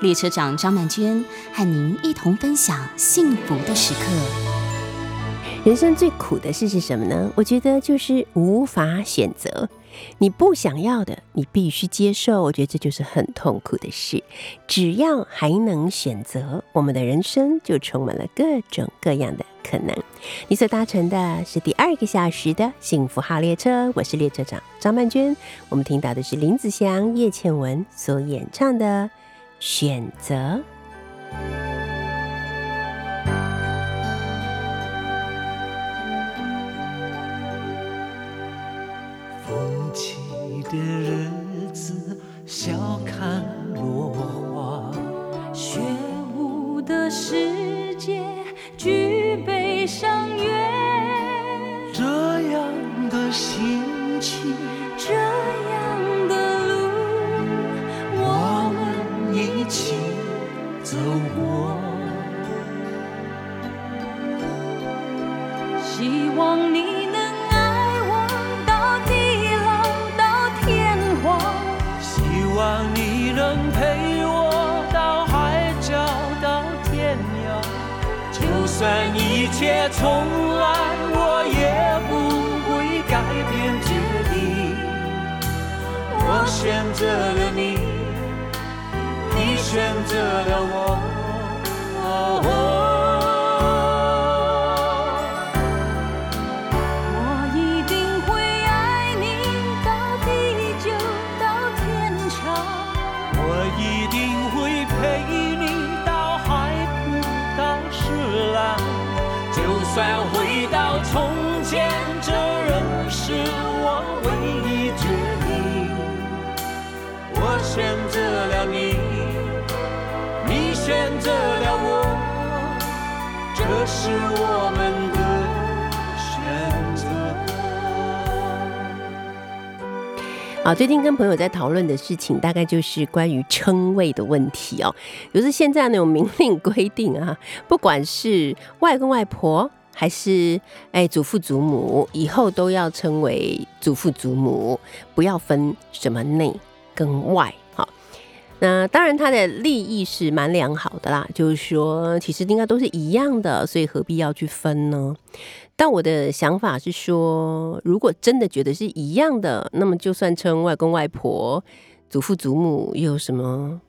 列车长张曼娟和您一同分享幸福的时刻。人生最苦的事是什么呢？我觉得就是无法选择。你不想要的，你必须接受。我觉得这就是很痛苦的事。只要还能选择，我们的人生就充满了各种各样的可能。你所搭乘的是第二个小时的幸福号列车，我是列车长张曼娟。我们听到的是林子祥、叶倩文所演唱的。选择，风起的日子，笑看落花；雪舞的世界，举杯赏月。这样的心情，最近跟朋友在讨论的事情，大概就是关于称谓的问题哦。就是现在那种明令规定啊，不管是外公外婆还是哎祖父祖母，以后都要称为祖父祖母，不要分什么内跟外。那当然他的利益是蛮良好的啦，就是说其实应该都是一样的，所以何必要去分呢？但我的想法是说，如果真的觉得是一样的，那么就算称外公外婆、祖父祖母，有什么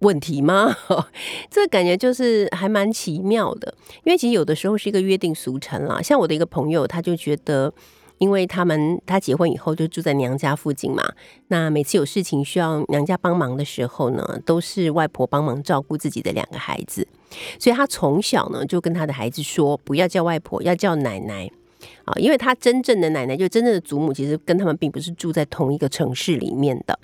问题吗？这感觉就是还蛮奇妙的，因为其实有的时候是一个约定俗成啦。像我的一个朋友，他就觉得，因为他们他结婚以后就住在娘家附近嘛，那每次有事情需要娘家帮忙的时候呢，都是外婆帮忙照顾自己的两个孩子。所以他从小呢就跟他的孩子说，不要叫外婆，要叫奶奶啊，因为他真正的奶奶，就真正的祖母，其实跟他们并不是住在同一个城市里面的。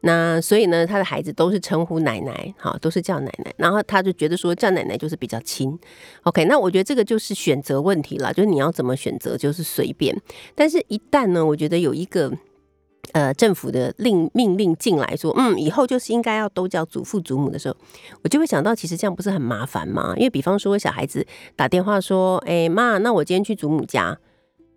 那所以呢，他的孩子都是称呼奶奶，好，都是叫奶奶。然后他就觉得说叫奶奶就是比较亲。OK，那我觉得这个就是选择问题了，就是你要怎么选择就是随便。但是，一旦呢，我觉得有一个。呃，政府的令命令进来说，嗯，以后就是应该要都叫祖父祖母的时候，我就会想到，其实这样不是很麻烦吗？因为比方说小孩子打电话说，哎妈，那我今天去祖母家，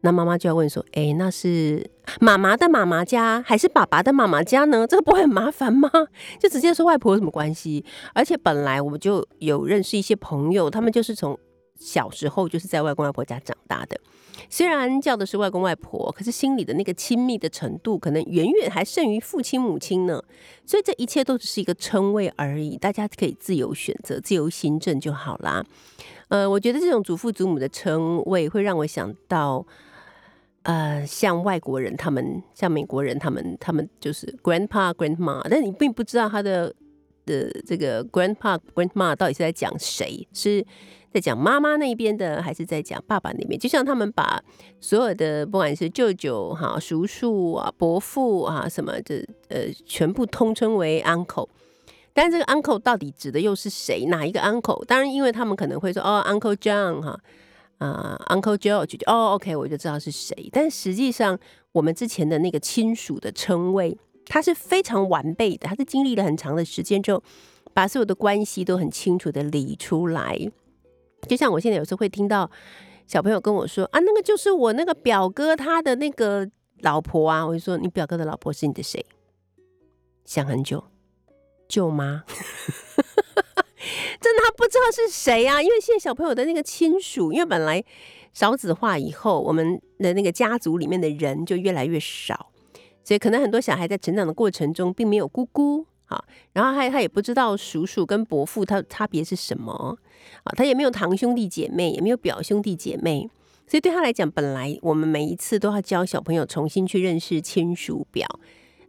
那妈妈就要问说，哎，那是妈妈的妈妈家还是爸爸的妈妈家呢？这个不会很麻烦吗？就直接说外婆有什么关系？而且本来我们就有认识一些朋友，他们就是从小时候就是在外公外婆家长大的。虽然叫的是外公外婆，可是心里的那个亲密的程度，可能远远还胜于父亲母亲呢。所以这一切都只是一个称谓而已，大家可以自由选择、自由行政就好啦。呃，我觉得这种祖父祖母的称谓会让我想到，呃，像外国人他们，像美国人他们，他们就是 grandpa grandma，但你并不知道他的的这个 grandpa grandma 到底是在讲谁是。在讲妈妈那边的，还是在讲爸爸那边？就像他们把所有的，不管是舅舅、哈叔叔啊、伯父啊什么的，呃，全部通称为 uncle。但这个 uncle 到底指的又是谁？哪一个 uncle？当然，因为他们可能会说哦，uncle John 哈，啊，uncle George，哦，OK，我就知道是谁。但实际上，我们之前的那个亲属的称谓，它是非常完备的，它是经历了很长的时间之后，把所有的关系都很清楚的理出来。就像我现在有时候会听到小朋友跟我说啊，那个就是我那个表哥他的那个老婆啊，我就说你表哥的老婆是你的谁？想很久，舅妈，真的他不知道是谁啊，因为现在小朋友的那个亲属，因为本来少子化以后，我们的那个家族里面的人就越来越少，所以可能很多小孩在成长的过程中并没有姑姑。好，然后他他也不知道叔叔跟伯父他差别是什么啊，他也没有堂兄弟姐妹，也没有表兄弟姐妹，所以对他来讲，本来我们每一次都要教小朋友重新去认识亲属表。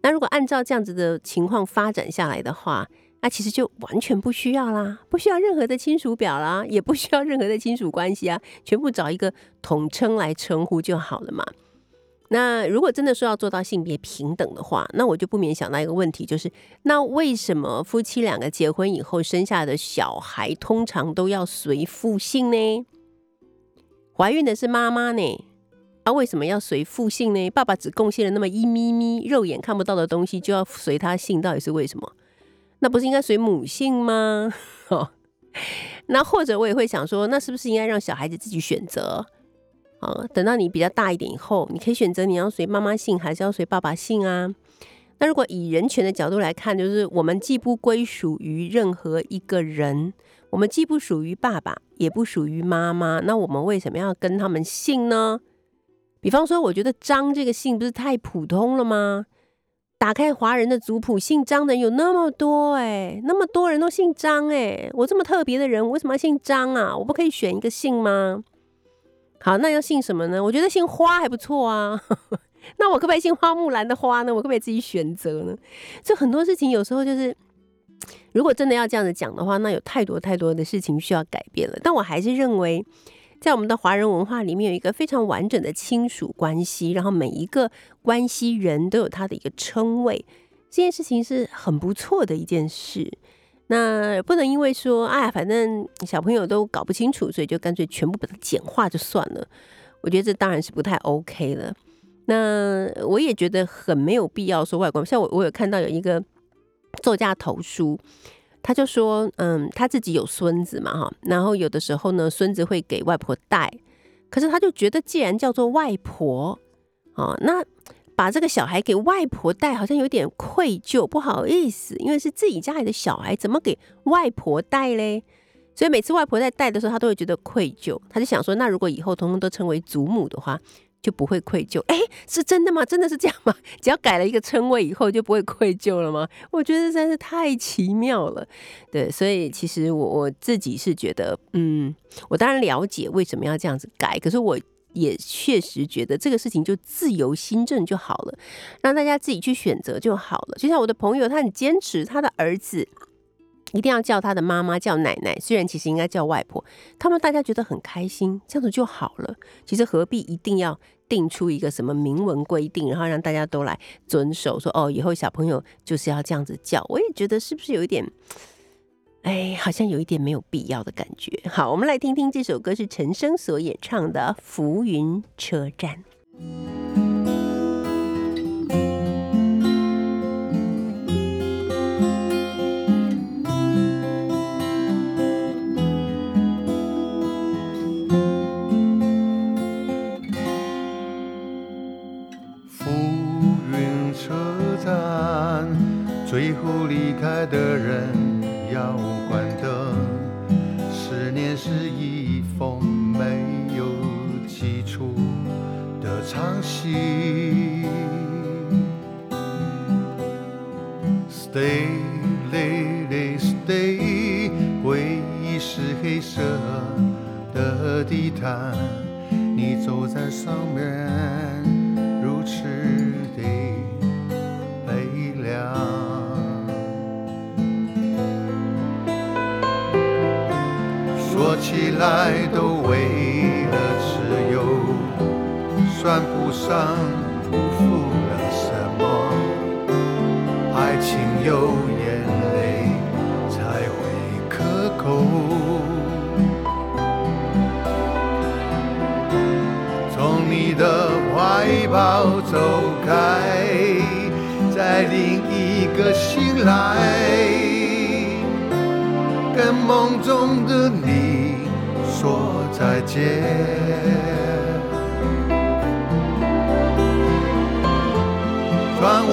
那如果按照这样子的情况发展下来的话，那其实就完全不需要啦，不需要任何的亲属表啦，也不需要任何的亲属关系啊，全部找一个统称来称呼就好了嘛。那如果真的说要做到性别平等的话，那我就不免想到一个问题，就是那为什么夫妻两个结婚以后生下的小孩通常都要随父姓呢？怀孕的是妈妈呢，啊，为什么要随父姓呢？爸爸只贡献了那么一咪咪肉眼看不到的东西，就要随他姓，到底是为什么？那不是应该随母姓吗？哦，那或者我也会想说，那是不是应该让小孩子自己选择？啊，等到你比较大一点以后，你可以选择你要随妈妈姓还是要随爸爸姓啊。那如果以人权的角度来看，就是我们既不归属于任何一个人，我们既不属于爸爸，也不属于妈妈，那我们为什么要跟他们姓呢？比方说，我觉得张这个姓不是太普通了吗？打开华人的族谱，姓张的人有那么多哎，那么多人都姓张哎，我这么特别的人，我为什么要姓张啊？我不可以选一个姓吗？好，那要姓什么呢？我觉得姓花还不错啊。那我可不可以姓花木兰的花呢？我可不可以自己选择呢？这很多事情有时候就是，如果真的要这样子讲的话，那有太多太多的事情需要改变了。但我还是认为，在我们的华人文化里面，有一个非常完整的亲属关系，然后每一个关系人都有他的一个称谓，这件事情是很不错的一件事。那不能因为说，哎，反正小朋友都搞不清楚，所以就干脆全部把它简化就算了。我觉得这当然是不太 OK 了。那我也觉得很没有必要说外观。像我，我有看到有一个作家投书，他就说，嗯，他自己有孙子嘛，哈，然后有的时候呢，孙子会给外婆带，可是他就觉得，既然叫做外婆，哦，那。把这个小孩给外婆带，好像有点愧疚，不好意思，因为是自己家里的小孩，怎么给外婆带嘞？所以每次外婆在带的时候，他都会觉得愧疚。他就想说，那如果以后通通都称为祖母的话，就不会愧疚。哎，是真的吗？真的是这样吗？只要改了一个称谓以后，就不会愧疚了吗？我觉得实在是太奇妙了。对，所以其实我我自己是觉得，嗯，我当然了解为什么要这样子改，可是我。也确实觉得这个事情就自由新政就好了，让大家自己去选择就好了。就像我的朋友，他很坚持他的儿子一定要叫他的妈妈叫奶奶，虽然其实应该叫外婆。他们大家觉得很开心，这样子就好了。其实何必一定要定出一个什么明文规定，然后让大家都来遵守？说哦，以后小朋友就是要这样子叫。我也觉得是不是有一点？哎，好像有一点没有必要的感觉。好，我们来听听这首歌，是陈升所演唱的《浮云车站》。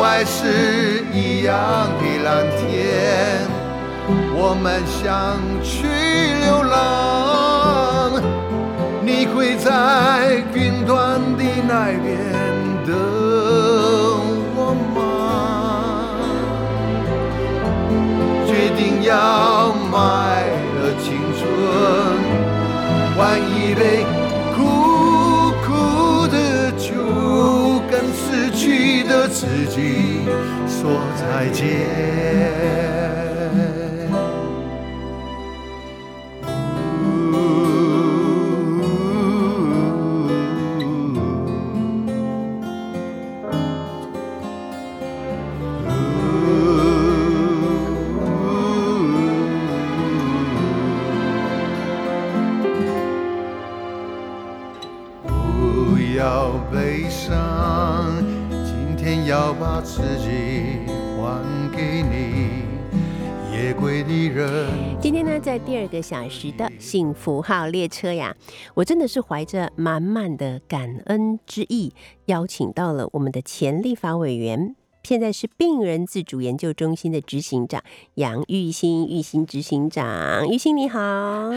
外是一样的蓝天，我们想去流浪，你会在云端的那边等我吗？决定要卖了青春，换一杯的自己说再见。在第二个小时的幸福号列车呀，我真的是怀着满满的感恩之意，邀请到了我们的前立法委员。现在是病人自主研究中心的执行长杨玉新，玉新执行长，玉新你好。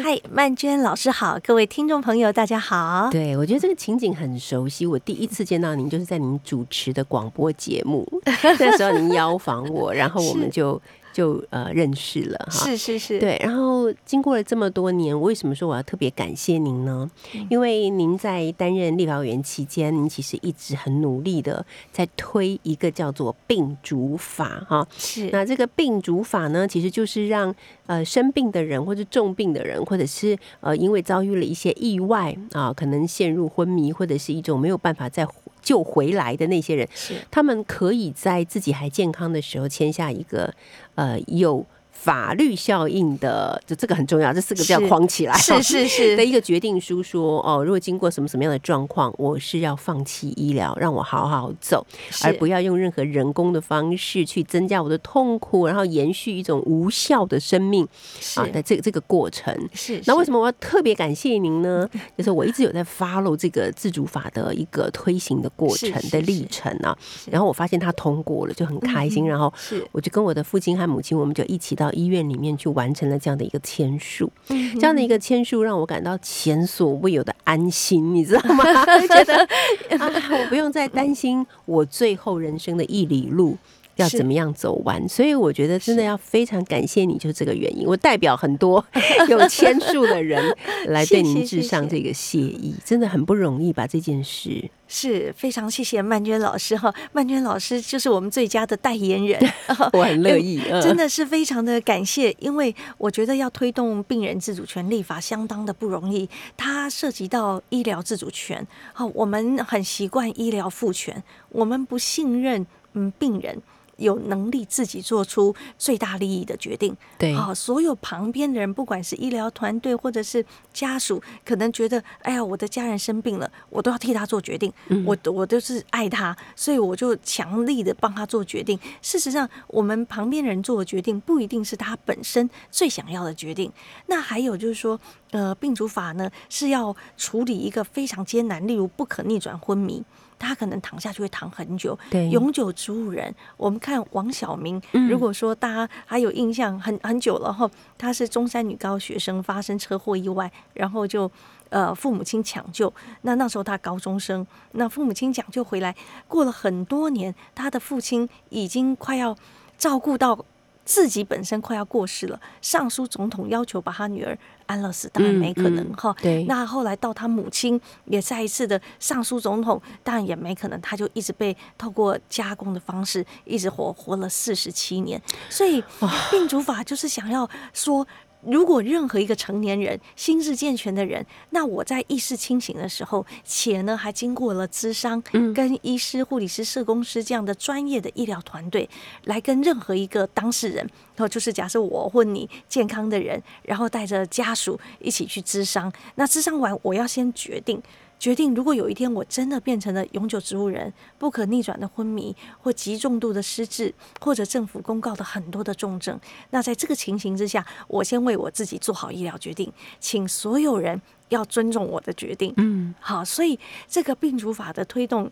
嗨，曼娟老师好，各位听众朋友大家好。对，我觉得这个情景很熟悉。我第一次见到您，就是在您主持的广播节目，那时候您邀访我，然后我们就就呃认识了哈。是是是，对，然后经过了这么多年，为什么说我要特别感谢您呢？嗯因为您在担任立法委员期间，您其实一直很努力的在推一个叫做病主法哈。是那这个病主法呢，其实就是让呃生病的人，或者重病的人，或者是呃因为遭遇了一些意外啊，可能陷入昏迷，或者是一种没有办法再救回来的那些人，是。他们可以在自己还健康的时候签下一个呃有法律效应的，就这个很重要，这四个字要框起来，是 是是的一个决定书说，哦，如果经过什么什么样的状况，我是要放弃医疗，让我好好走，而不要用任何人工的方式去增加我的痛苦，然后延续一种无效的生命啊的这个这个过程。是。那为什么？我要特别感谢您呢？就是我一直有在 follow 这个自主法的一个推行的过程的历程啊，然后我发现它通过了，就很开心。嗯然后是我就跟我的父亲和母亲，我们就一起到医院里面去完成了这样的一个签署。嗯这样的一个签署让我感到前所未有的安心，你知道吗？就觉得 啊，我不用再担心我最后人生的一里路。要怎么样走完？所以我觉得真的要非常感谢你，就是这个原因。我代表很多 有签署的人 来对您致上这个谢意，真的很不容易吧？这件事是非常谢谢曼娟老师哈，曼娟老师就是我们最佳的代言人，我很乐意，嗯真的是非常的感谢，因为我觉得要推动病人自主权立法相当的不容易，它涉及到医疗自主权。好，我们很习惯医疗赋权，我们不信任嗯病人。有能力自己做出最大利益的决定，对好，所有旁边的人，不管是医疗团队或者是家属，可能觉得，哎呀，我的家人生病了，我都要替他做决定，嗯我我都是爱他，所以我就强力的帮他做决定。事实上，我们旁边人做的决定不一定是他本身最想要的决定。那还有就是说，呃，病主法呢是要处理一个非常艰难，例如不可逆转昏迷。他可能躺下去会躺很久，对永久植物人。我们看王晓明，嗯如果说大家还有印象很很久了后，他是中山女高学生，发生车祸意外，然后就呃父母亲抢救。那那时候他高中生，那父母亲抢救回来，过了很多年，他的父亲已经快要照顾到。自己本身快要过世了，上书总统要求把他女儿安乐死，当然没可能嗯嗯哈、对那后来到他母亲也再一次的上书总统，当然也没可能，他就一直被透过加工的方式一直活活了四十七年。所以病主法就是想要说。如果任何一个成年人心智健全的人，那我在意识清醒的时候，且呢还经过了咨商，跟医师、护理师、社工师这样的专业的医疗团队，来跟任何一个当事人，然后就是假设我或你健康的人，然后带着家属一起去咨商。那咨商完，我要先决定。决定，如果有一天我真的变成了永久植物人，不可逆转的昏迷，或极重度的失智，或者政府公告的很多的重症，那在这个情形之下，我先为我自己做好医疗决定，请所有人要尊重我的决定。嗯，好，所以这个病主法的推动，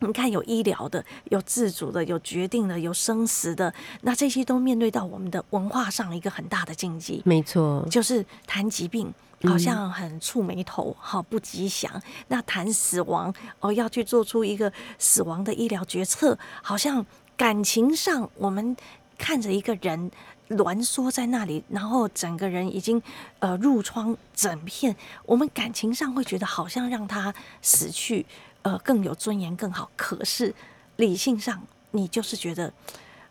你看有医疗的，有自主的，有决定的，有生死的，那这些都面对到我们的文化上一个很大的禁忌。没错，就是谈疾病。好像很触眉头，好不吉祥。那谈死亡哦，要去做出一个死亡的医疗决策，好像感情上，我们看着一个人挛缩在那里，然后整个人已经呃褥疮整片，我们感情上会觉得好像让他死去呃更有尊严更好。可是理性上，你就是觉得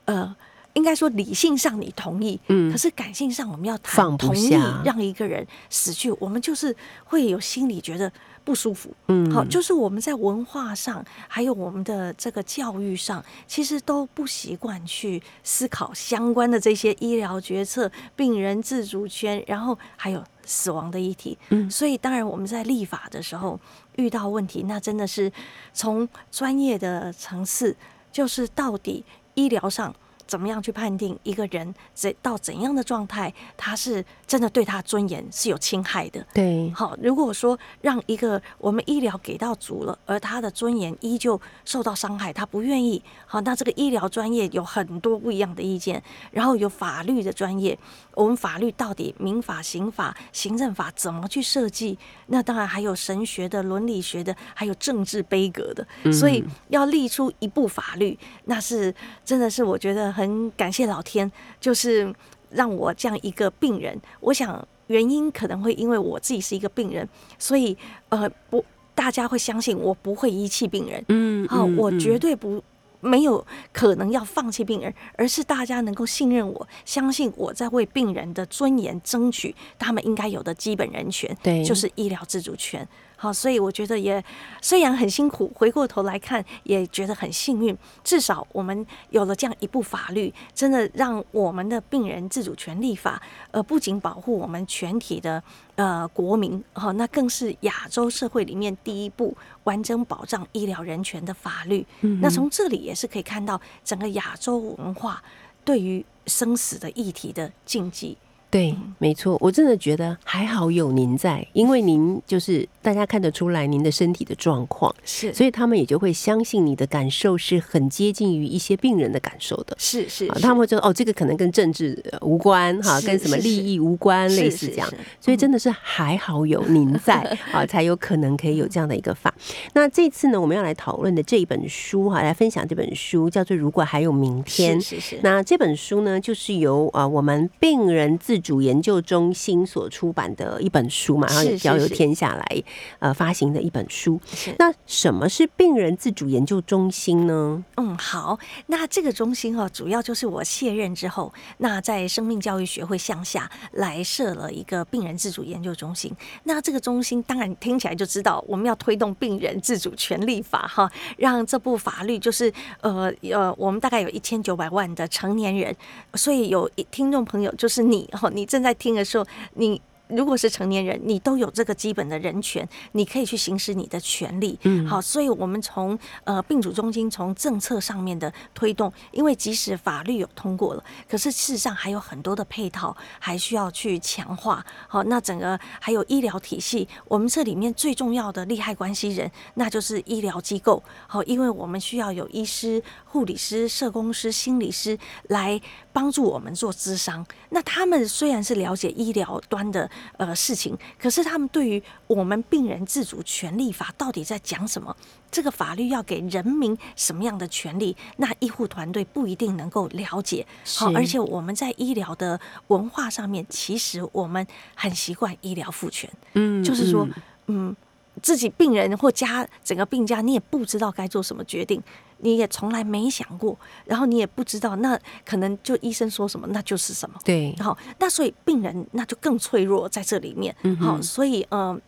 呃。应该说理性上你同意，嗯，可是感性上我们要谈同意让一个人死去，我们就是会有心里觉得不舒服，嗯，好，就是我们在文化上还有我们的这个教育上，其实都不习惯去思考相关的这些医疗决策、病人自主权，然后还有死亡的议题，嗯，所以当然我们在立法的时候遇到问题，那真的是从专业的层次，就是到底医疗上。怎么样去判定一个人怎到怎样的状态，他是真的对他尊严是有侵害的？对，好，如果说让一个我们医疗给到足了，而他的尊严依旧受到伤害，他不愿意，好，那这个医疗专业有很多不一样的意见，然后有法律的专业，我们法律到底民法、刑法、行政法怎么去设计？那当然还有神学的、伦理学的，还有政治悲格的，所以要立出一部法律，那是真的是我觉得。很感谢老天，就是让我这样一个病人。我想原因可能会因为我自己是一个病人，所以呃不，大家会相信我不会遗弃病人。嗯，好，我绝对不没有可能要放弃病人，而是大家能够信任我，相信我在为病人的尊严争取他们应该有的基本人权，对，就是医疗自主权。好，所以我觉得也虽然很辛苦，回过头来看也觉得很幸运。至少我们有了这样一部法律，真的让我们的病人自主权利法，呃，不仅保护我们全体的呃国民，哈，那更是亚洲社会里面第一部完整保障医疗人权的法律。那从这里也是可以看到整个亚洲文化对于生死的议题的禁忌。对，没错，我真的觉得还好有您在，因为您就是大家看得出来您的身体的状况，是，所以他们也就会相信你的感受是很接近于一些病人的感受的，是是，他们会觉得哦，这个可能跟政治无关哈，跟什么利益无关，类似这样，所以真的是还好有您在 啊，才有可能可以有这样的一个法。那这次呢，我们要来讨论的这一本书哈，来分享这本书叫做《如果还有明天》，是是，那这本书呢，就是由啊我们病人自主研究中心所出版的一本书嘛，然后也交由天下来呃发行的一本书。那什么是病人自主研究中心呢？嗯，好，那这个中心哦，主要就是我卸任之后，那在生命教育学会向下来设了一个病人自主研究中心。那这个中心当然听起来就知道，我们要推动病人自主权利法哈，让这部法律就是呃呃，我们大概有一千九百万的成年人，所以有听众朋友就是你哈。你正在听的时候，你。如果是成年人，你都有这个基本的人权，你可以去行使你的权利。嗯，好，所以我们从呃病主中心从政策上面的推动，因为即使法律有通过了，可是事实上还有很多的配套还需要去强化。好，那整个还有医疗体系，我们这里面最重要的利害关系人，那就是医疗机构。好，因为我们需要有医师、护理师、社工师、心理师来帮助我们做咨商。那他们虽然是了解医疗端的。呃，事情，可是他们对于我们病人自主权利法到底在讲什么？这个法律要给人民什么样的权利？那医护团队不一定能够了解。好，而且我们在医疗的文化上面，其实我们很习惯医疗赋权。嗯，就是说，嗯，自己病人或家整个病家，你也不知道该做什么决定。你也从来没想过，然后你也不知道，那可能就医生说什么，那就是什么。对，好，那所以病人那就更脆弱在这里面。好，所以嗯。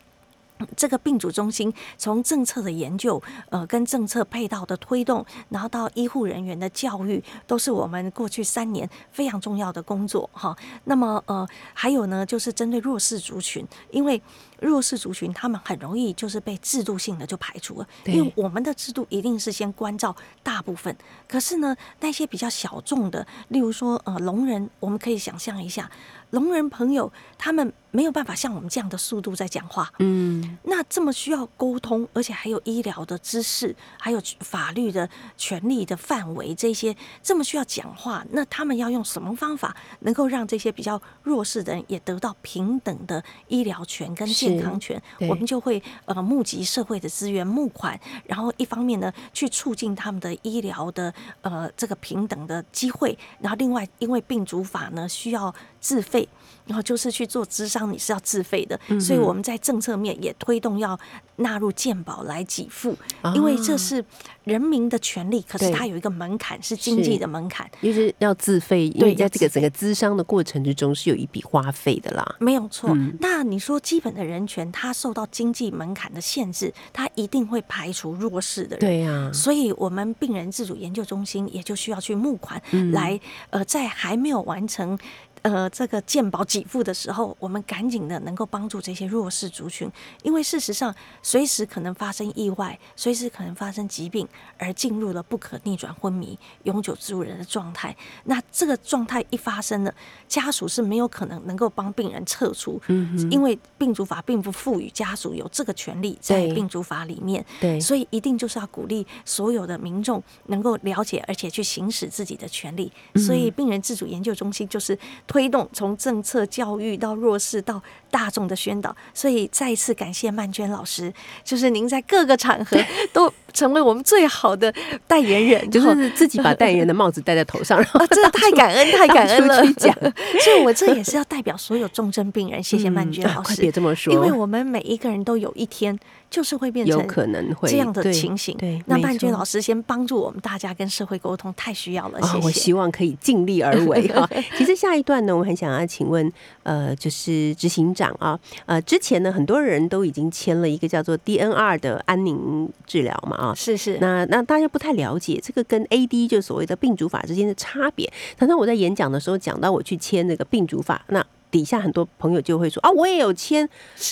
这个病主中心从政策的研究，呃，跟政策配套的推动，然后到医护人员的教育，都是我们过去三年非常重要的工作哈。那么呃，还有呢，就是针对弱势族群，因为弱势族群他们很容易就是被制度性的就排除了，因为我们的制度一定是先关照大部分，可是呢，那些比较小众的，例如说呃聋人，我们可以想象一下。聋人朋友，他们没有办法像我们这样的速度在讲话，嗯，那这么需要沟通，而且还有医疗的知识，还有法律的权利的范围，这些这么需要讲话，那他们要用什么方法，能够让这些比较弱势的人也得到平等的医疗权跟健康权？我们就会呃募集社会的资源，募款，然后一方面呢去促进他们的医疗的呃这个平等的机会，然后另外因为病主法呢需要。自费，然后就是去做智商，你是要自费的，所以我们在政策面也推动要纳入健保来给付，因为这是人民的权利，可是它有一个门槛，是经济的门槛，就是要自费，因为在这个整个咨商的过程之中是有一笔花费的啦，没有错。那你说基本的人权，它受到经济门槛的限制，它一定会排除弱势的人，对呀。所以我们病人自主研究中心也就需要去募款来，呃，在还没有完成。呃，这个健保给付的时候，我们赶紧的能够帮助这些弱势族群，因为事实上随时可能发生意外，随时可能发生疾病，而进入了不可逆转昏迷、永久植物人的状态。那这个状态一发生了，家属是没有可能能够帮病人撤出，嗯，因为病主法并不赋予家属有这个权利，在病主法里面，对，所以一定就是要鼓励所有的民众能够了解，而且去行使自己的权利。所以病人自主研究中心就是。推动从政策、教育到弱势到大众的宣导，所以再一次感谢曼娟老师，就是您在各个场合 都成为我们最好的代言人，就是 自己把代言人的帽子戴在头上，啊，真的太感恩，太感恩了。讲，所以我这也是要代表所有重症病人，谢谢曼娟老师，快别这么说，因为我们每一个人都有一天。就是会变成有可能会这样的情形。对，那曼娟老师先帮助我们大家跟社会沟通，太需要了。谢谢。我希望可以尽力而为 哈。其实下一段呢，我很想要请问，呃，就是执行长啊，呃，之前呢，很多人都已经签了一个叫做 DNR 的安宁治疗嘛啊，是是。那那大家不太了解这个跟 AD 就所谓的病主法之间的差别。常常我在演讲的时候讲到我去签那个病主法，那。底下很多朋友就会说啊，我也有签，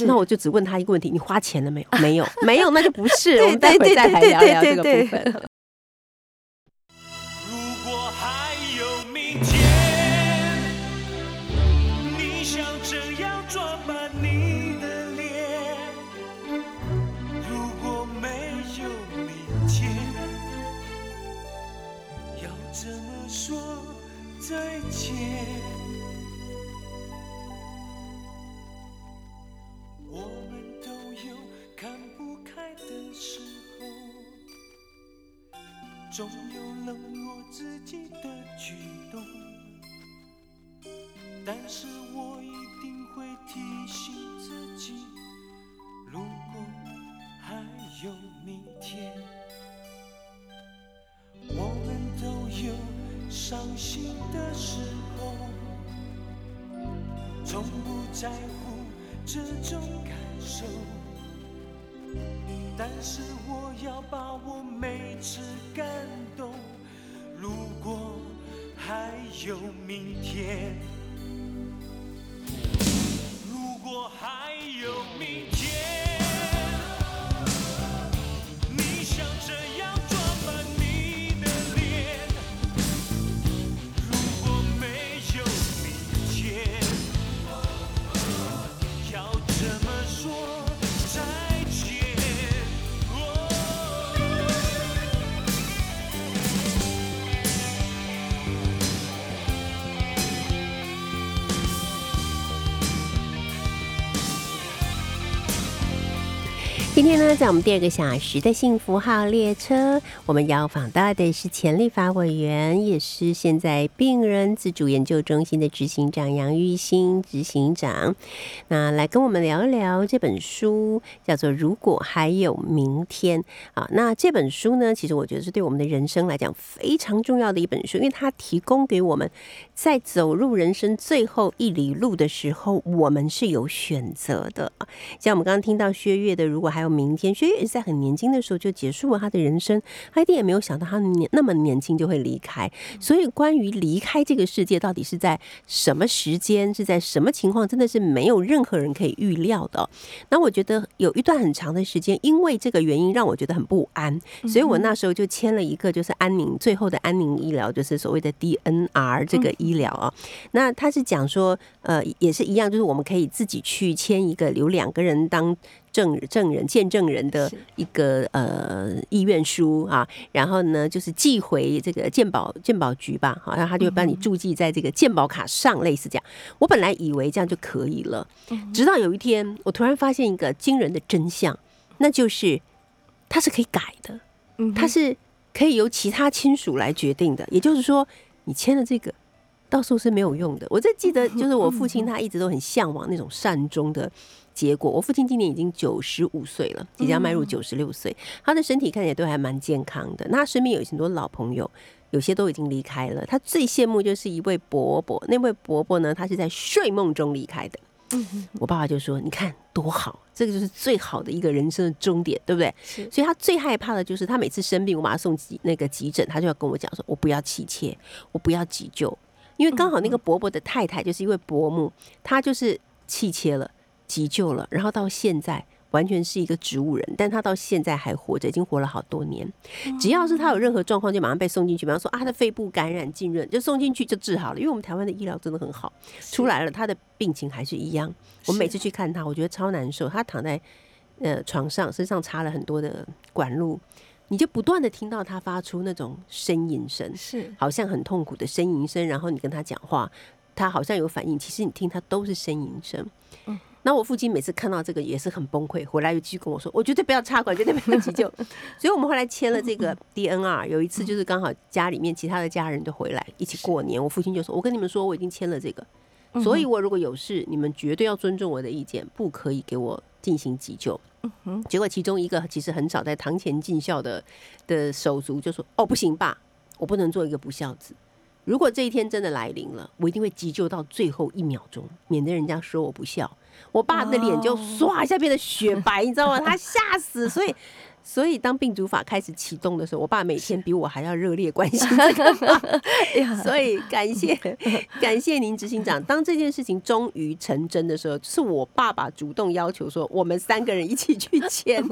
那我就只问他一个问题：你花钱了没有？没有，没有，那就不是。我们待会再来聊聊这个部分。总有冷落自己的举动，但是我一定会提醒自己，如果还有明天，我们都有伤心的时候，从不在乎这种感受。但是我要把我每次感动。如果还有明天，今天呢，在我们第二个小时的幸福号列车，我们要访到的是前立法委员，也是现在病人自主研究中心的执行长杨玉兴执行长。那来跟我们聊一聊这本书，叫做《如果还有明天》啊。那这本书呢，其实我觉得是对我们的人生来讲非常重要的一本书，因为它提供给我们在走入人生最后一里路的时候，我们是有选择的。像我们刚刚听到薛岳的《如果还有明天》，薛岳也是在很年轻的时候就结束了他的人生，他一定也没有想到他年那么年轻就会离开。所以，关于离开这个世界到底是在什么时间，是在什么情况，真的是没有任何人可以预料的。那我觉得有一段很长的时间，因为这个原因让我觉得很不安，所以我那时候就签了一个就是安宁最后的安宁医疗，就是所谓的 DNR 这个医疗啊。那他是讲说，呃，也是一样，就是我们可以自己去签一个有两个人当。证证人、见证人的一个呃意愿书啊，然后呢，就是寄回这个鉴宝鉴宝局吧，好，然后他就帮你注记在这个鉴宝卡上，类似这样。我本来以为这样就可以了，直到有一天，我突然发现一个惊人的真相，那就是它是可以改的，它是可以由其他亲属来决定的。也就是说，你签了这个，到时候是没有用的。我在记得，就是我父亲他一直都很向往那种善终的。结果，我父亲今年已经九十五岁了，即将迈入九十六岁。他的身体看起来都还蛮健康的。那他身边有很多老朋友，有些都已经离开了。他最羡慕就是一位伯伯，那位伯伯呢，他是在睡梦中离开的。我爸爸就说：“你看多好，这个就是最好的一个人生的终点，对不对？”所以，他最害怕的就是他每次生病，我把他送急那个急诊，他就要跟我讲说：“我不要妻切，我不要急救，因为刚好那个伯伯的太太就是一位伯母，她就是气切了。”急救了，然后到现在完全是一个植物人，但他到现在还活着，已经活了好多年。只要是他有任何状况，就马上被送进去。比方说啊，他的肺部感染浸润，就送进去就治好了。因为我们台湾的医疗真的很好，出来了他的病情还是一样。我每次去看他，我觉得超难受。他躺在呃床上，身上插了很多的管路，你就不断的听到他发出那种呻吟声，是好像很痛苦的呻吟声。然后你跟他讲话，他好像有反应，其实你听他都是呻吟声。嗯。那我父亲每次看到这个也是很崩溃，回来又继续跟我说：“我绝对不要插管，绝对不要急救。”所以，我们后来签了这个 DNR。有一次就是刚好家里面其他的家人都回来一起过年，我父亲就说：“我跟你们说，我已经签了这个，所以我如果有事，你们绝对要尊重我的意见，不可以给我进行急救。”结果其中一个其实很少在堂前尽孝的的手足就说：“哦，不行吧，我不能做一个不孝子。如果这一天真的来临了，我一定会急救到最后一秒钟，免得人家说我不孝。”我爸的脸就唰一下变得雪 白，你知道吗？他吓死。所以，所以当病毒法开始启动的时候，我爸每天比我还要热烈关心 这个。所以，感谢感谢您执行长。当这件事情终于成真的时候，是我爸爸主动要求说，我们三个人一起去签。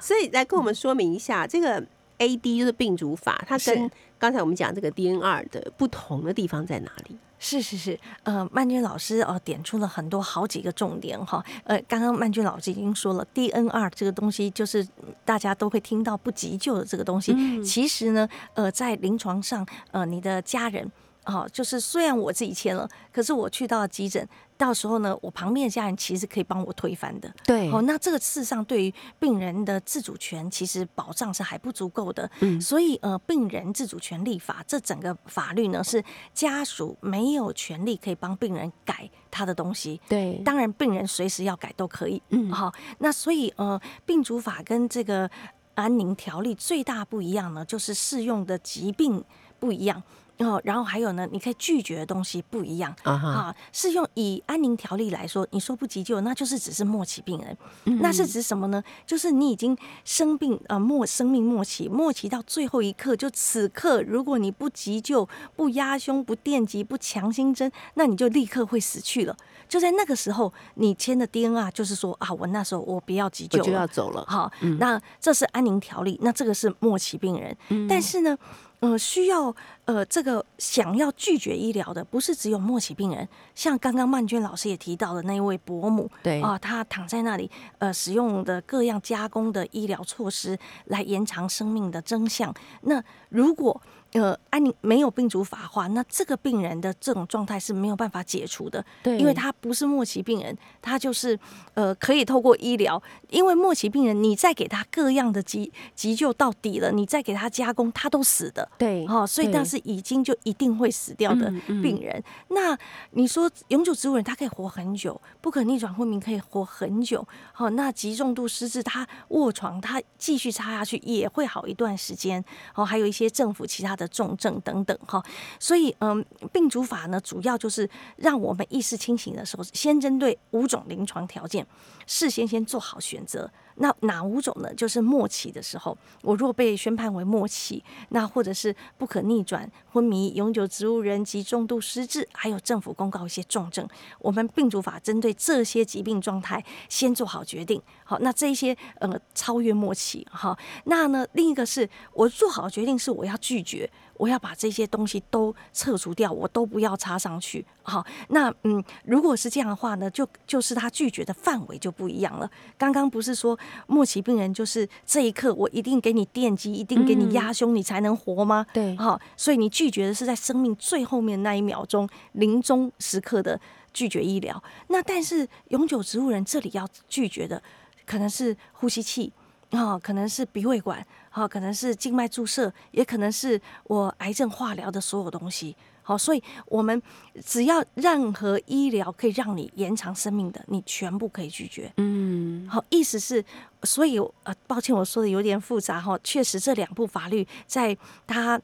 所以，来跟我们说明一下，这个 A D 就是病毒法，它跟刚才我们讲这个 D N R 的不同的地方在哪里？是是是，呃，曼君老师哦点出了很多好几个重点哈，呃，刚刚曼君老师已经说了，DNR 这个东西就是大家都会听到不急救的这个东西，其实呢，呃，在临床上，呃，你的家人。好，就是虽然我自己签了，可是我去到急诊，到时候呢，我旁边的家人其实可以帮我推翻的。对，哦，那这个事实上对于病人的自主权其实保障是还不足够的。嗯，所以呃，病人自主权立法这整个法律呢，是家属没有权利可以帮病人改他的东西。对，当然病人随时要改都可以。嗯，好，那所以呃，病主法跟这个安宁条例最大不一样呢，就是适用的疾病不一样。哦，然后还有呢，你可以拒绝的东西不一样啊。是用以安宁条例来说，你说不急救，那就是只是末期病人。那是指什么呢？就是你已经生病呃末生命末期，末期到最后一刻，就此刻，如果你不急救、不压胸、不电击、不强心针，那你就立刻会死去了。就在那个时候，你签的 DNR 就是说啊，我那时候我不要急救，我就要走了。好，那这是安宁条例，那这个是末期病人。但是呢？呃，需要呃，这个想要拒绝医疗的，不是只有末期病人，像刚刚曼娟老师也提到的那一位伯母，对啊，她躺在那里，呃，使用的各样加工的医疗措施来延长生命的真相。那如果呃，安宁没有病毒法化，那这个病人的这种状态是没有办法解除的，对因为他不是末期病人，他就是呃可以透过医疗，因为末期病人你再给他各样的急急救到底了，你再给他加工，他都死的。对哦，所以对那是已经就一定会死掉的嗯嗯病人。那你说永久植物人他可以活很久，不可逆转昏迷可以活很久，好、那极重度失智他卧床，他继续插下去也会好一段时间。哦，还有一些政府其他的重症等等哈、所以嗯，病主法呢，主要就是让我们意识清醒的时候，先针对五种临床条件，事先先做好选择。那哪五种呢？就是末期的时候，我若被宣判为末期，那或者是不可逆转昏迷、永久植物人及重度失智，还有政府公告一些重症，我们病主法针对这些疾病状态先做好决定。好，那这一些呃超越末期哈，那呢另一个是我做好决定是我要拒绝。我要把这些东西都撤除掉，我都不要插上去。好，那嗯，如果是这样的话呢，就就是他拒绝的范围就不一样了。刚刚不是说末期病人就是这一刻我一定给你电击，一定给你压胸，你才能活吗？对好，所以你拒绝的是在生命最后面那一秒钟临终时刻的拒绝医疗。那但是永久植物人这里要拒绝的可能是呼吸器。啊、可能是鼻胃管，好、可能是静脉注射，也可能是我癌症化疗的所有东西。好，所以我们只要任何医疗可以让你延长生命的，你全部可以拒绝。嗯，好，意思是，所以呃，抱歉我说的有点复杂哈。确实，这两部法律在它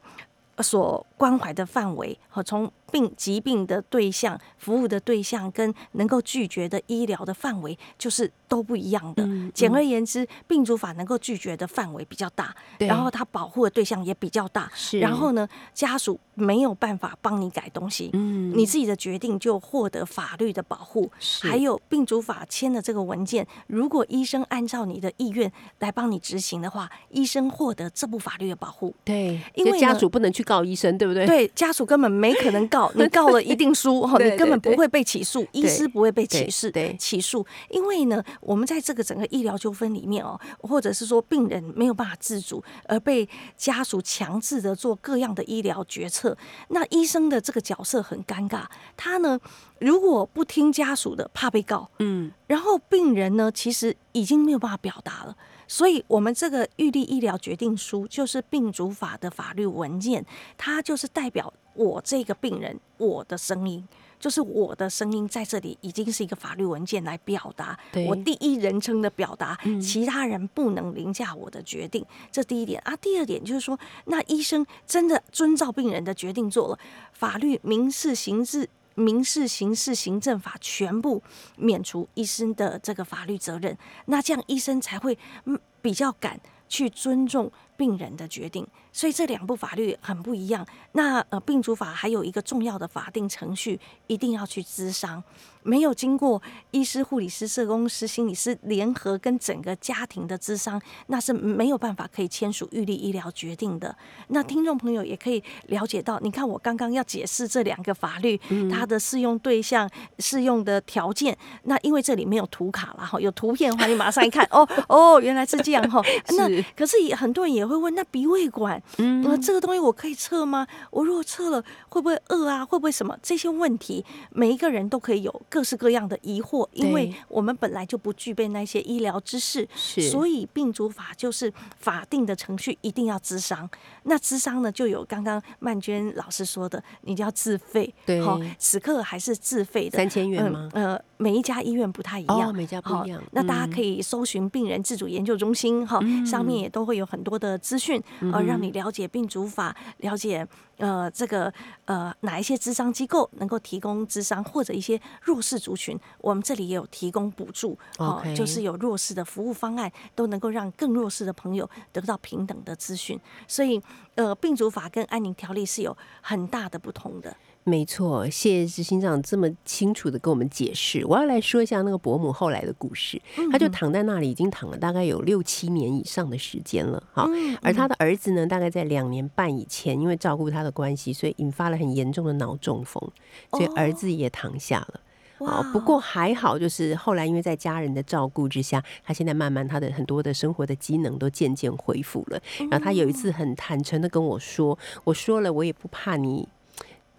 所关怀的范围和从病疾病的对象、服务的对象跟能够拒绝的医疗的范围，就是都不一样的。嗯简而言之，病主法能够拒绝的范围比较大，然后它保护的对象也比较大。是然后呢，家属没有办法帮你改东西，嗯你自己的决定就获得法律的保护。是还有病主法签的这个文件，如果医生按照你的意愿来帮你执行的话，医生获得这部法律的保护。对，因为家属不能去告医生，对不对？对，家属根本没可能告，你告了一定输 哈，你根本不会被起诉，医师不会被起诉，对起诉，因为呢，我们在这个整个医疗纠纷里面哦，或者是说病人没有办法自主，而被家属强制的做各样的医疗决策，那医生的这个角色很尴尬，他呢如果不听家属的，怕被告，嗯，然后病人呢，其实已经没有办法表达了。所以，我们这个预立医疗决定书就是病主法的法律文件，它就是代表我这个病人我的声音，就是我的声音在这里已经是一个法律文件来表达我第一人称的表达，嗯其他人不能凌驾我的决定。这第一点啊，第二点就是说，那医生真的遵照病人的决定做了，法律、民事、刑事。民事、刑事、行政法全部免除医生的这个法律责任，那这样医生才会嗯比较敢去尊重病人的决定。所以这两部法律很不一样。那呃，病主法还有一个重要的法定程序，一定要去咨商，没有经过医师、护理师、社工师、心理师联合跟整个家庭的咨商，那是没有办法可以签署预立医疗决定的。那听众朋友也可以了解到，你看我刚刚要解释这两个法律，它的适用对象、适用的条件。那因为这里没有图卡了哈，有图片的话，你马上一看，哦哦，原来是这样哈。那可是也很多人也会问，那鼻胃管，嗯那，这个东西我可以测吗？我如果测了，会不会饿啊？会不会什么？这些问题，每一个人都可以有各式各样的疑惑，因为我们本来就不具备那些医疗知识，所以病主法就是法定的程序，一定要咨商。那咨商呢，就有刚刚曼娟老师说的，你就要自费，对好，此刻还是自费的，三千元吗？嗯？呃，每一家医院不太一样，哦，每家不一样。那大家嗯可以搜寻病人自主研究中心哈，上面也都会有很多的资讯，呃，让你了解病主法，了解呃这个呃哪一些智商机构能够提供智商，或者一些弱势族群，我们这里也有提供补助，哦就是有弱势的服务方案，都能够让更弱势的朋友得到平等的资讯。所以呃，病主法跟安宁条例是有很大的不同的。没错，谢谢执行长这么清楚的跟我们解释。我要来说一下那个伯母后来的故事。他就躺在那里，已经躺了大概有六七年以上的时间了。哈，而他的儿子呢，大概在两年半以前，因为照顾他的关系，所以引发了很严重的脑中风，所以儿子也躺下了。好，不过还好，就是后来因为在家人的照顾之下，他现在慢慢他的很多的生活的机能都渐渐恢复了。然后他有一次很坦诚的跟我说：“我说了，我也不怕你。”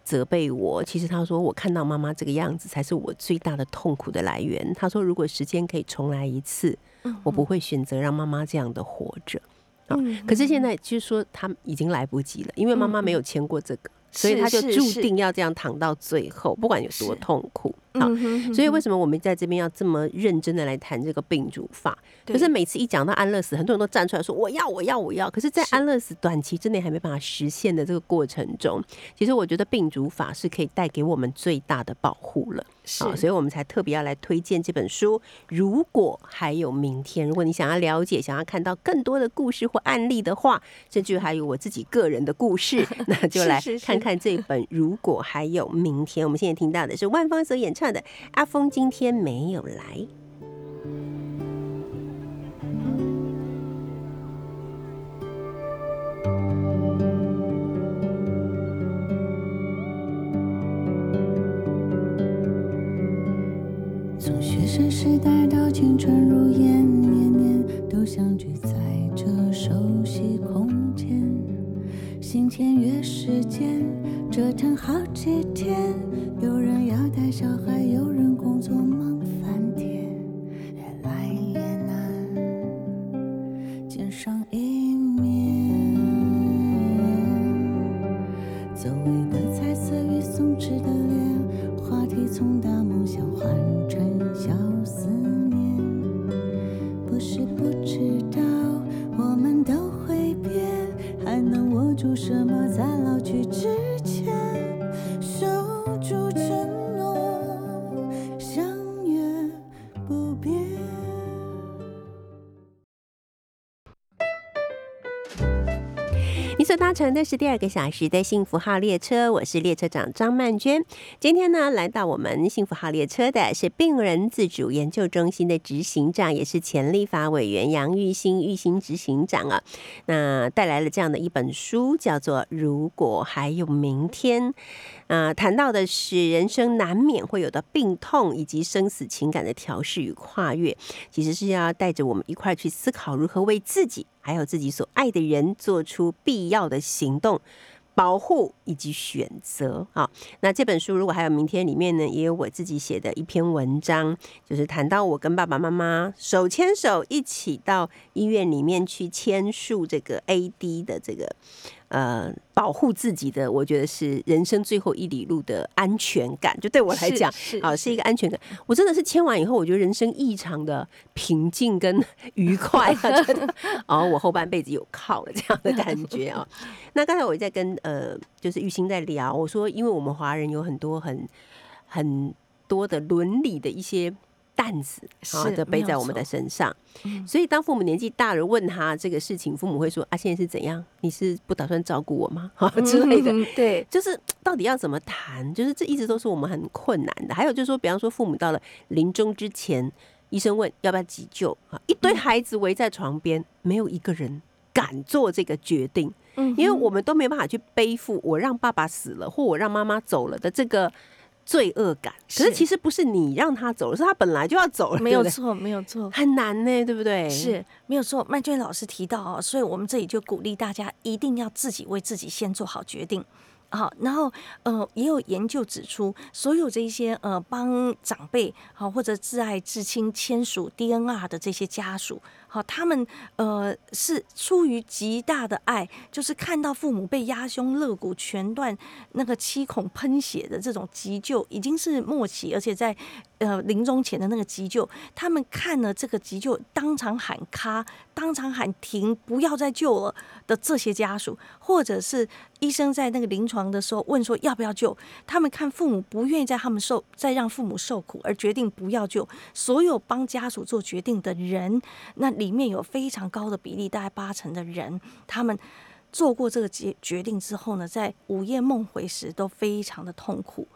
责备我，其实他说我看到妈妈这个样子才是我最大的痛苦的来源。他说如果时间可以重来一次，我不会选择让妈妈这样的活着啊。可是现在就是说他已经来不及了，因为妈妈没有签过这个，所以他就注定要这样躺到最后，不管有多痛苦。好，所以为什么我们在这边要这么认真的来谈这个病主法？可是每次一讲到安乐死，很多人都站出来说我要我要我要。可是，在安乐死短期之内还没办法实现的这个过程中，其实我觉得病主法是可以带给我们最大的保护了。好，所以我们才特别要来推荐这本书。如果还有明天，如果你想要了解、想要看到更多的故事或案例的话，甚至还有我自己个人的故事，那就来看看这本《如果还有明天》。我们现在听到的是万芳所演唱《阿峰今天没有来》。从学生时代到青春如烟，年年都相聚在这熟悉空间。新签约时间，折腾好几天。有人要带小孩，有人工作忙翻天，乘的是第二个小时的幸福号列车，我是列车长张曼娟。今天呢，来到我们幸福号列车的是病人自主研究中心的执行长，也是前立法委员杨玉兴玉兴执行长啊。那带来了这样的一本书，叫做《如果还有明天》。啊，谈到的是人生难免会有的病痛，以及生死情感的调试与跨越，其实是要带着我们一块去思考如何为自己还有自己所爱的人做出必要的行动。保护以及选择啊，那这本书如果还有明天里面呢，也有我自己写的一篇文章，就是谈到我跟爸爸妈妈手牵手一起到医院里面去签署这个 AD 的这个呃保护自己的，我觉得是人生最后一里路的安全感，就对我来讲啊是一个安全感。我真的是签完以后，我觉得人生异常的平静跟愉快啊，觉得哦我后半辈子有靠了这样的感觉啊。那刚才我在跟呃，就是玉兴在聊，我说，因为我们华人有很多很很多的伦理的一些担子啊，的背在我们的身上，所以当父母年纪大了问他这个事情，父母会说啊，现在是怎样？你是不打算照顾我吗？哈之类的，对，就是到底要怎么谈？就是这一直都是我们很困难的。还有就是说，比方说父母到了临终之前，医生问要不要急救啊，一堆孩子围在床边，没有一个人敢做这个决定。因为我们都没办法去背负我让爸爸死了或我让妈妈走了的这个罪恶感。可是其实不是你让他走了，是他本来就要走没有错，没有错。很难呢，对不对？是没有错，曼娟老师提到哦，所以我们这里就鼓励大家一定要自己为自己先做好决定。好，然后呃，也有研究指出，所有这一些呃帮长辈好或者挚爱至亲签署 DNR 的这些家属，好，他们呃是出于极大的爱，就是看到父母被压胸肋骨全断，那个七孔喷血的这种急救，已经是末期，而且在呃临终前的那个急救，他们看了这个急救，当场喊卡，当场喊停，不要再救了的这些家属，或者是医生在那个临床的时候问说要不要救，他们看父母不愿意在他们受再让父母受苦而决定不要救，所有帮家属做决定的人，那里面有非常高的比例，大概八成的人，他们做过这个决决定之后呢，在午夜梦回时都非常的痛苦。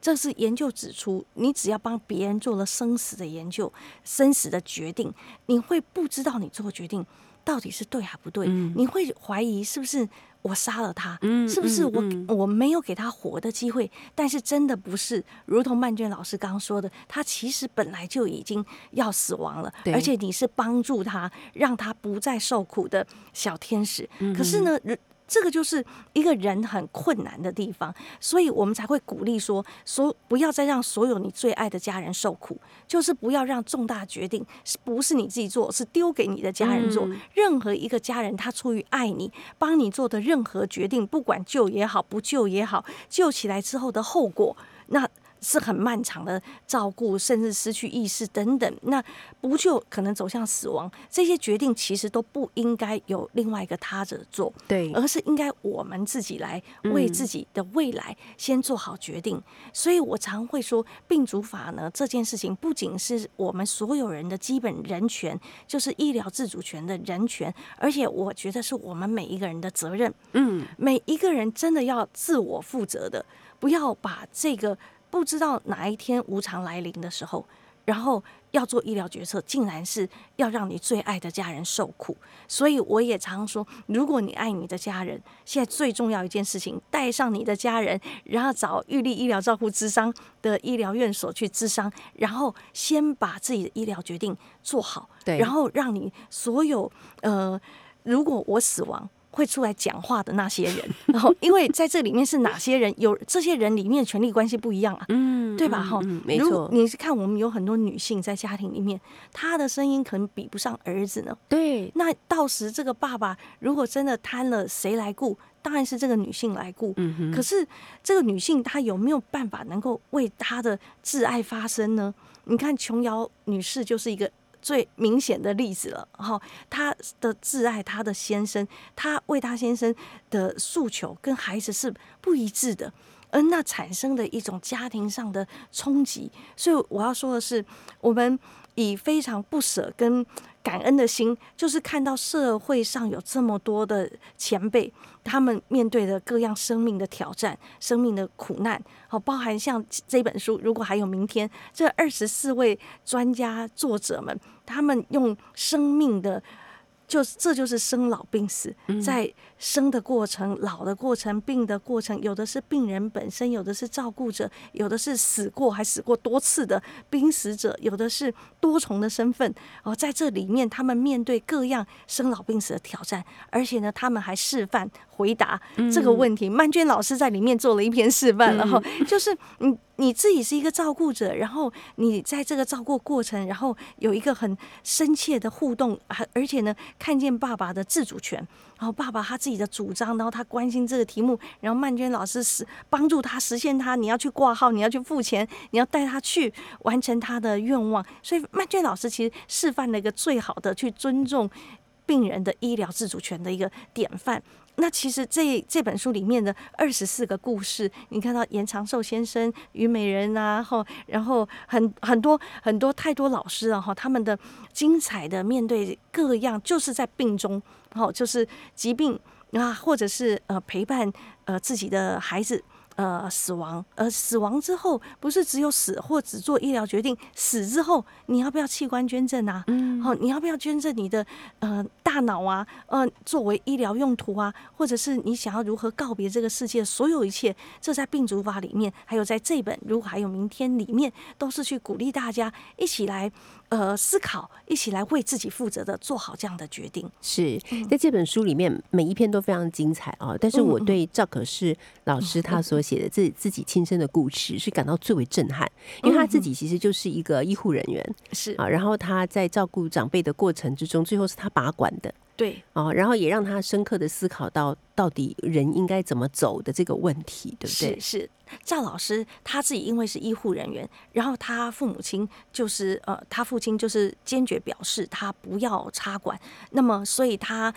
这是研究指出，你只要帮别人做了生死的研究、生死的决定，你会不知道你做决定到底是对还不对，你会怀疑是不是我杀了他，是不是我、我没有给他活的机会？但是真的不是，如同曼娟老师刚刚说的，他其实本来就已经要死亡了，而且你是帮助他，让他不再受苦的小天使。可是呢，人这个就是一个人很困难的地方，所以我们才会鼓励说，所不要再让所有你最爱的家人受苦，就是不要让重大决定是不是你自己做，是丢给你的家人做。任何一个家人，他出于爱你，帮你做的任何决定，不管救也好，不救也好，救起来之后的后果，那。是很漫长的照顾，甚至失去意识等等。那不就可能走向死亡，这些决定其实都不应该由另外一个他者做。对而是应该我们自己来为自己的未来先做好决定。所以我常会说，病主法呢这件事情不仅是我们所有人的基本人权，就是医疗自主权的人权，而且我觉得是我们每一个人的责任。嗯，每一个人真的要自我负责的，不要把这个不知道哪一天无常来临的时候，然后要做医疗决策，竟然是要让你最爱的家人受苦。所以我也常说，如果你爱你的家人，现在最重要一件事情，带上你的家人，然后找玉立医疗照顾咨商的医疗院所去咨商，然后先把自己的医疗决定做好，对然后让你所有呃，如果我死亡。会出来讲话的那些人，然后因为在这里面是哪些人，有这些人里面权力关系不一样啊，嗯对吧？哈、嗯没错，你是看我们有很多女性在家庭里面，她的声音可能比不上儿子呢。对，那到时这个爸爸如果真的瘫了，谁来顾？当然是这个女性来顾。嗯哼，可是这个女性她有没有办法能够为她的挚爱发声呢？你看琼瑶女士就是一个最明显的例子了。哈，她的挚爱，她的先生，她为她先生的诉求跟孩子是不一致的。而那产生的一种家庭上的冲击，所以我要说的是，我们以非常不舍跟感恩的心，就是看到社会上有这么多的前辈，他们面对的各样生命的挑战、生命的苦难，好，包含像这本书，如果还有明天，这二十四位专家作者们，他们用生命的。就是这就是生老病死，在生的过程、老的过程、病的过程，有的是病人本身，有的是照顾者，有的是死过还死过多次的濒死者，有的是多重的身份。哦，在这里面，他们面对各样生老病死的挑战，而且呢，他们还示范回答这个问题。曼娟老师在里面做了一篇示范，然后就是你你自己是一个照顾者，然后你在这个照顾过程，然后有一个很深切的互动，还而且呢，看见爸爸的自主权，然后爸爸他自己的主张，然后他关心这个题目，然后曼娟老师是帮助他实现他，你要去挂号，你要去付钱，你要带他去完成他的愿望。所以曼娟老师其实示范了一个最好的去尊重病人的医疗自主权的一个典范。那其实这这本书里面的二十四个故事，你看到严长寿先生、虞美人啊，后然后很很多很多太多老师啊，哈，他们的精彩的面对各样，就是在病中，哦，就是疾病啊，或者是呃陪伴呃自己的孩子。呃，死亡，而，死亡之后不是只有死或只做医疗决定，死之后你要不要器官捐赠啊？嗯，好、你要不要捐赠你的呃大脑啊？呃，作为医疗用途啊，或者是你想要如何告别这个世界，所有一切，这在病主法里面，还有在这本如果还有明天里面，都是去鼓励大家一起来呃思考，一起来为自己负责的做好这样的决定。是在这本书里面，每一篇都非常精彩啊！但是我对赵可士老师 他所写的自自己亲身的故事是感到最为震撼，因为他自己其实就是一个医护人员是啊，然后他在照顾长辈的过程之中，最后是他把管的对，啊，然后也让他深刻的思考到到底人应该怎么走的这个问题，对不对？是是，赵老师他自己因为是医护人员，然后他父母亲就是呃，他父亲就是坚决表示他不要插管，那么所以他。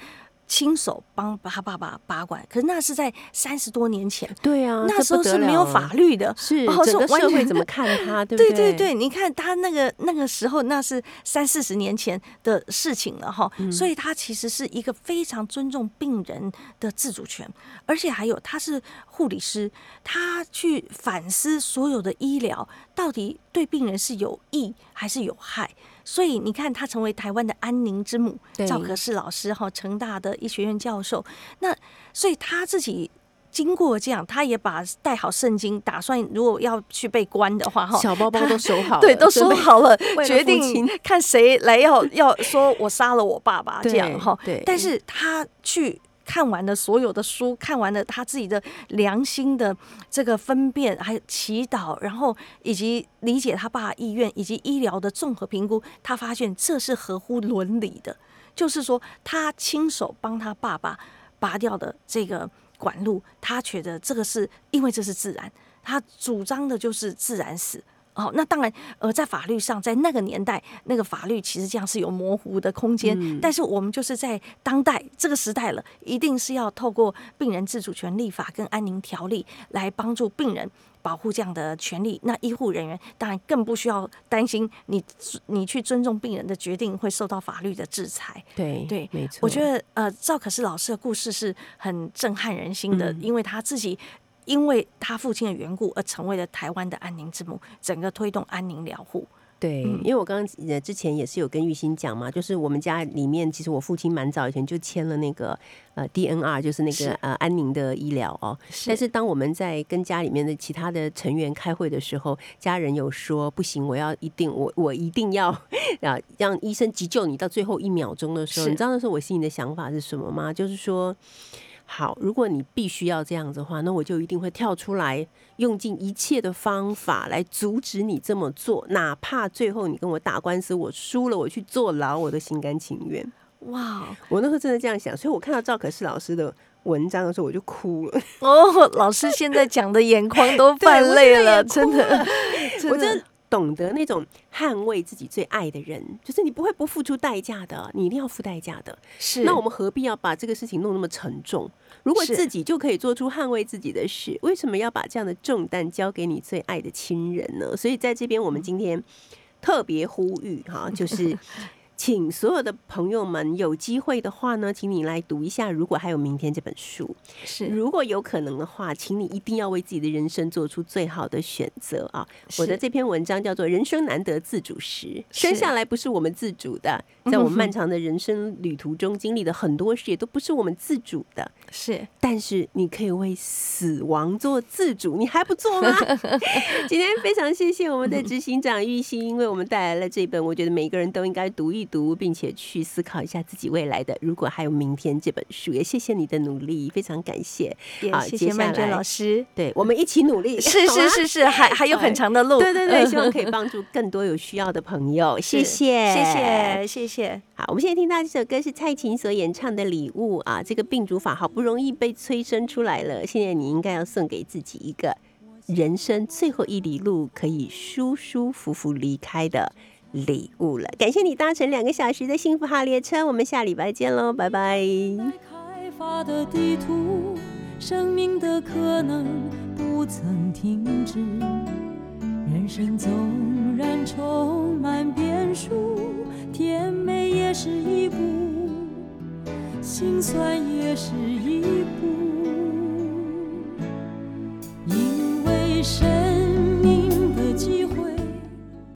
亲手帮他爸爸拔管，可是那是在三十多年前，对啊，那时候是没有法律的，是哦整个完全社会怎么看他，对不对？对对对，你看他那个那个时候，那是三四十年前的事情了哈，嗯。所以他其实是一个非常尊重病人的自主权，而且还有他是护理师，他去反思所有的医疗到底对病人是有益还是有害。所以你看，他成为台湾的安宁之母，对赵可士老师哈，成大的医学院教授。那所以他自己经过这样，他也把带好圣经，打算如果要去被关的话哈，小包包都收好了，对，都准备说好了，决定看谁来要要说我杀了我爸爸这样哈。对但是他去看完了所有的书，看完了他自己的良心的这个分辨，还有祈祷，然后以及理解他爸意愿以及医疗的综合评估，他发现这是合乎伦理的，就是说他亲手帮他爸爸拔掉的这个管路，他觉得这个是因为这是自然，他主张的就是自然死。哦，那当然，呃，在法律上，在那个年代，那个法律其实这样是有模糊的空间。嗯但是我们就是在当代这个时代了，一定是要透过病人自主权立法跟安宁条例来帮助病人保护这样的权利。那医护人员当然更不需要担心你你去尊重病人的决定会受到法律的制裁。对对没错。我觉得呃，赵可士老师的故事是很震撼人心的，嗯因为他自己因为他父亲的缘故而成为了台湾的安宁之母，整个推动安宁疗护。对，嗯因为我刚刚呃之前也是有跟玉兴讲嘛，就是我们家里面其实我父亲蛮早以前就签了那个呃 DNR，就是那是个呃安宁的医疗哦。但是当我们在跟家里面的其他的成员开会的时候，家人有说不行，我要一定我我一定要啊 让医生急救你到最后一秒钟的时候，你知道那时候我心里的想法是什么吗？就是说。好，如果你必须要这样子的话，那我就一定会跳出来，用尽一切的方法来阻止你这么做，哪怕最后你跟我打官司，我输了，我去坐牢，我都心甘情愿。哇我那时候真的这样想，所以我看到赵可士老师的文章的时候，我就哭了。哦，老师现在讲的眼眶都 对泛泪了，真的 我真的懂得那种捍卫自己最爱的人，就是你不会不付出代价的，你一定要付代价的。是那我们何必要把这个事情弄那么沉重？如果自己就可以做出捍卫自己的事，为什么要把这样的重担交给你最爱的亲人呢？所以在这边，我们今天特别呼吁哈，就是。请所有的朋友们有机会的话呢，请你来读一下《如果还有明天》这本书。是如果有可能的话，请你一定要为自己的人生做出最好的选择啊！我的这篇文章叫做《人生难得自主时》，生下来不是我们自主的，在我们漫长的人生旅途中经历的很多事，也都不是我们自主的。是但是你可以为死亡做自主，你还不做吗？今天非常谢谢我们的执行长玉兴，为我们带来了这本我觉得每个人都应该读一读，并且去思考一下自己未来的。如果还有明天这本书，也谢谢你的努力，非常感谢。好也谢谢曼娟老师，对我们一起努力，是是是是，还还有很长的路，对对对，嗯 希望可以帮助更多有需要的朋友。谢谢，谢谢谢谢，好，我们现在听到这首歌是蔡琴所演唱的《礼物》啊，这个病主法好不容易被催生出来了，现在你应该要送给自己一个人生最后一里路可以舒舒服服离开的礼物了。感谢你搭乘两个小时的幸福号列车，我们下礼拜见喽，拜拜。开发的地图，生命的可能不曾停止。人生纵然充满变数，甜美也是一步，心酸也是一步。因为生命的机会